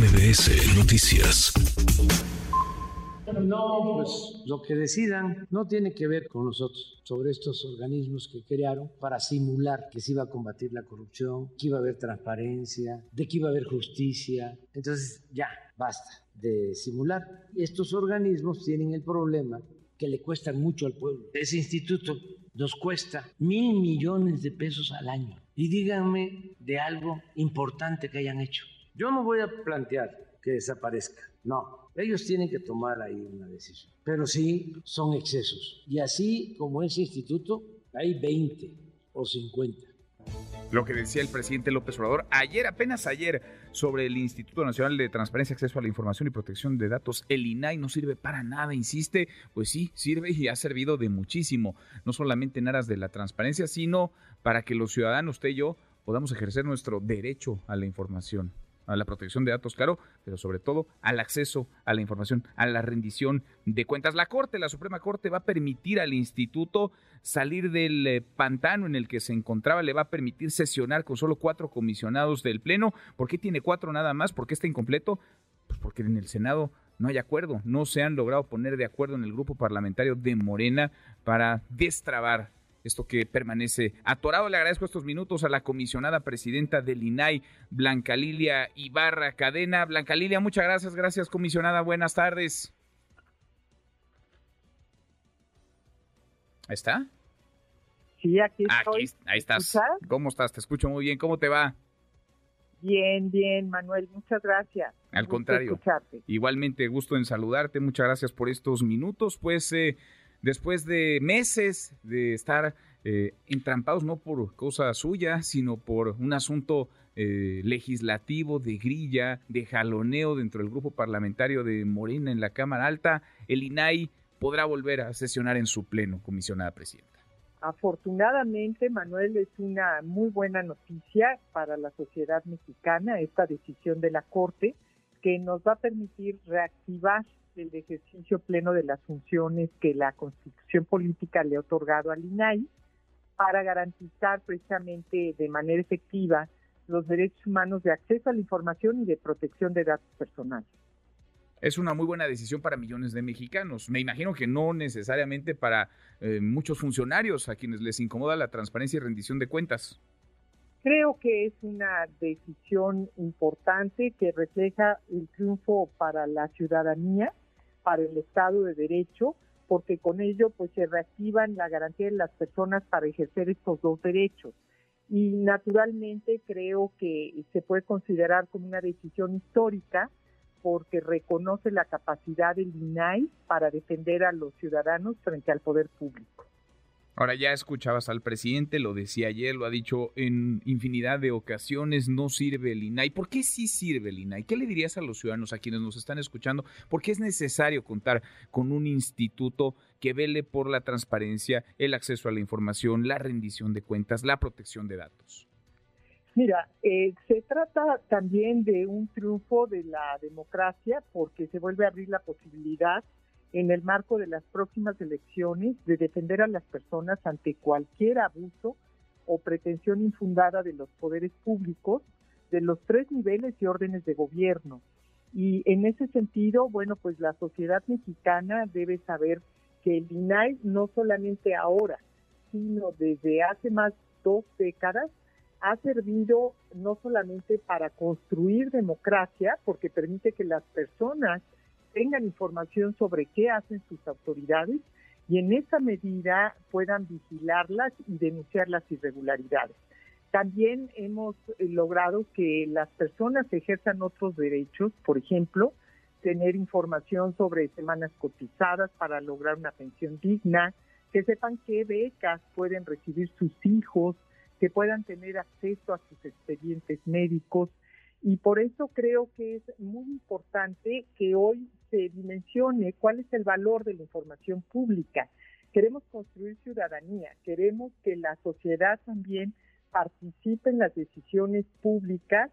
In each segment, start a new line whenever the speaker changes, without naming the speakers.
MBS Noticias.
No, pues lo que decidan no tiene que ver con nosotros sobre estos organismos que crearon para simular que se iba a combatir la corrupción, que iba a haber transparencia, de que iba a haber justicia. Entonces ya, basta de simular. Estos organismos tienen el problema que le cuestan mucho al pueblo. Ese instituto nos cuesta mil millones de pesos al año. Y díganme de algo importante que hayan hecho. Yo no voy a plantear que desaparezca, no. Ellos tienen que tomar ahí una decisión. Pero sí son excesos. Y así como ese instituto, hay 20 o 50
lo que decía el presidente López Obrador ayer, apenas ayer, sobre el Instituto Nacional de Transparencia, Acceso a la Información y Protección de Datos, el INAI no sirve para nada, insiste, pues sí, sirve y ha servido de muchísimo, no solamente en aras de la transparencia, sino para que los ciudadanos, usted y yo, podamos ejercer nuestro derecho a la información a la protección de datos, claro, pero sobre todo al acceso a la información, a la rendición de cuentas. La Corte, la Suprema Corte, va a permitir al instituto salir del eh, pantano en el que se encontraba, le va a permitir sesionar con solo cuatro comisionados del Pleno. ¿Por qué tiene cuatro nada más? ¿Por qué está incompleto? Pues porque en el Senado no hay acuerdo, no se han logrado poner de acuerdo en el grupo parlamentario de Morena para destrabar esto que permanece atorado. Le agradezco estos minutos a la comisionada presidenta del INAI, Blanca Lilia Ibarra Cadena. Blanca Lilia, muchas gracias, gracias comisionada, buenas tardes. ¿Ahí está?
Sí, aquí estoy.
ahí estás. ¿Cómo estás? Te escucho muy bien. ¿Cómo te va?
Bien, bien, Manuel, muchas gracias.
Al contrario. Igualmente, gusto en saludarte. Muchas gracias por estos minutos. Pues eh, después de meses de estar eh, entrampados no por cosa suya, sino por un asunto eh, legislativo de grilla, de jaloneo dentro del grupo parlamentario de Morena en la Cámara Alta, el INAI podrá volver a sesionar en su pleno, comisionada presidenta.
Afortunadamente, Manuel, es una muy buena noticia para la sociedad mexicana esta decisión de la Corte que nos va a permitir reactivar el ejercicio pleno de las funciones que la Constitución Política le ha otorgado al INAI para garantizar precisamente de manera efectiva los derechos humanos de acceso a la información y de protección de datos personales.
Es una muy buena decisión para millones de mexicanos. Me imagino que no necesariamente para eh, muchos funcionarios a quienes les incomoda la transparencia y rendición de cuentas.
Creo que es una decisión importante que refleja el triunfo para la ciudadanía, para el Estado de Derecho, porque con ello pues se reactivan la garantía de las personas para ejercer estos dos derechos. Y naturalmente creo que se puede considerar como una decisión histórica porque reconoce la capacidad del INAI para defender a los ciudadanos frente al poder público.
Ahora ya escuchabas al presidente, lo decía ayer, lo ha dicho en infinidad de ocasiones, no sirve el INAI. ¿Por qué sí sirve el INAI? ¿Qué le dirías a los ciudadanos, a quienes nos están escuchando? ¿Por qué es necesario contar con un instituto que vele por la transparencia, el acceso a la información, la rendición de cuentas, la protección de datos?
Mira, eh, se trata también de un triunfo de la democracia porque se vuelve a abrir la posibilidad en el marco de las próximas elecciones de defender a las personas ante cualquier abuso o pretensión infundada de los poderes públicos de los tres niveles y órdenes de gobierno. Y en ese sentido, bueno, pues la sociedad mexicana debe saber que el INAI no solamente ahora, sino desde hace más dos décadas, ha servido no solamente para construir democracia, porque permite que las personas tengan información sobre qué hacen sus autoridades y en esa medida puedan vigilarlas y denunciar las irregularidades. También hemos eh, logrado que las personas ejerzan otros derechos, por ejemplo, tener información sobre semanas cotizadas para lograr una pensión digna, que sepan qué becas pueden recibir sus hijos, que puedan tener acceso a sus expedientes médicos. Y por eso creo que es muy importante que hoy se dimensione cuál es el valor de la información pública. Queremos construir ciudadanía, queremos que la sociedad también participe en las decisiones públicas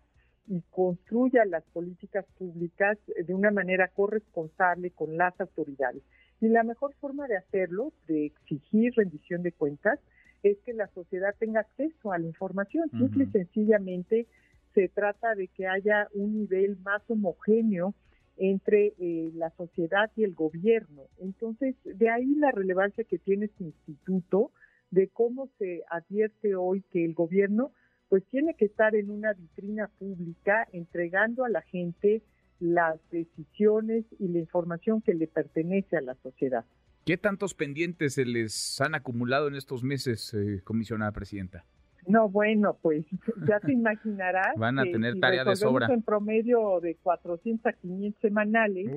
y construya las políticas públicas de una manera corresponsable con las autoridades. Y la mejor forma de hacerlo, de exigir rendición de cuentas, es que la sociedad tenga acceso a la información. Simple y sencillamente se trata de que haya un nivel más homogéneo entre eh, la sociedad y el gobierno. Entonces, de ahí la relevancia que tiene este instituto de cómo se advierte hoy que el gobierno pues tiene que estar en una vitrina pública entregando a la gente las decisiones y la información que le pertenece a la sociedad.
¿Qué tantos pendientes se les han acumulado en estos meses, eh, comisionada presidenta?
No, bueno, pues ya te imaginarás.
Van a tener tarea de sobra.
En promedio de 400 a 500 semanales.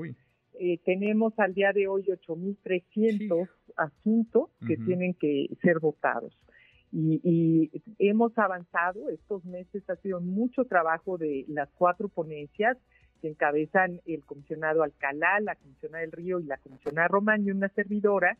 Eh, tenemos al día de hoy 8.300 asuntos que tienen que ser votados. Y, y, hemos avanzado, estos meses ha sido mucho trabajo de las cuatro ponencias que encabezan el comisionado Alcalá, la comisionada del Río y la comisionada Román y una servidora,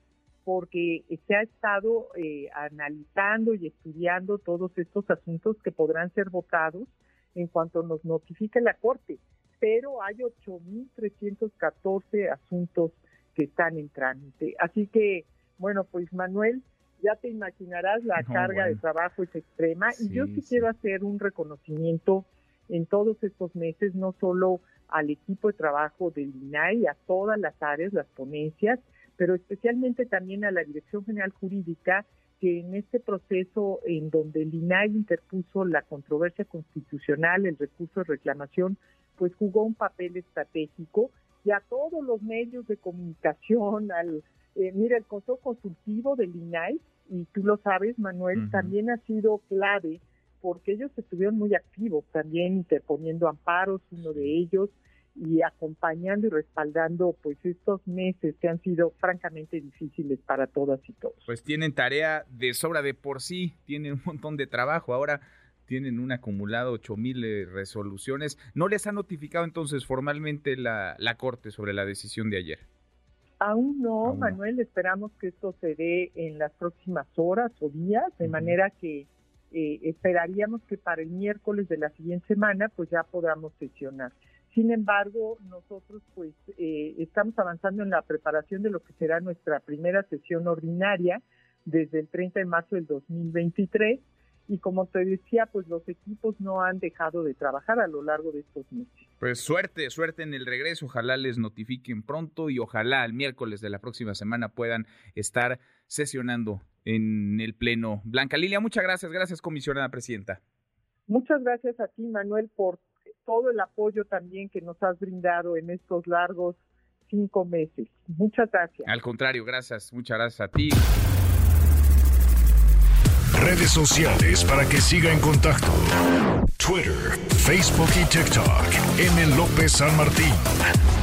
porque se ha estado eh, analizando y estudiando todos estos asuntos que podrán ser votados en cuanto nos notifique la Corte. Pero hay 8.314 asuntos que están en trámite. Así que, bueno, pues Manuel, ya te imaginarás, la carga de trabajo es extrema y yo sí, quiero hacer un reconocimiento en todos estos meses, no solo al equipo de trabajo del INAI, a todas las áreas, las ponencias, pero especialmente también a la Dirección General Jurídica, que en este proceso en donde el INAI interpuso la controversia constitucional, el recurso de reclamación, pues jugó un papel estratégico y a todos los medios de comunicación, al eh, mira, el Consejo Consultivo del INAI, y tú lo sabes, Manuel, también ha sido clave porque ellos estuvieron muy activos, también interponiendo amparos, uno de ellos, y acompañando y respaldando pues estos meses que han sido francamente difíciles para todas y todos.
Pues tienen tarea de sobra de por sí, tienen un montón de trabajo. Ahora tienen un acumulado 8 mil eh, resoluciones. ¿No les ha notificado entonces formalmente la, la Corte sobre la decisión de ayer?
Aún no, Manuel, esperamos que esto se dé en las próximas horas o días, de manera que eh, esperaríamos que para el miércoles de la siguiente semana pues ya podamos sesionar. Sin embargo, nosotros pues eh, estamos avanzando en la preparación de lo que será nuestra primera sesión ordinaria desde el 30 de marzo del 2023 y como te decía, pues los equipos no han dejado de trabajar a lo largo de estos meses.
Pues suerte, suerte en el regreso, ojalá les notifiquen pronto y ojalá el miércoles de la próxima semana puedan estar sesionando en el Pleno. Blanca Lilia, muchas gracias, gracias comisionada presidenta.
Muchas gracias a ti, Manuel, por todo el apoyo también que nos has brindado en estos largos cinco meses. Muchas gracias.
Al contrario, gracias, muchas gracias a ti.
Redes sociales para que siga en contacto: Twitter, Facebook y TikTok. M. López San Martín.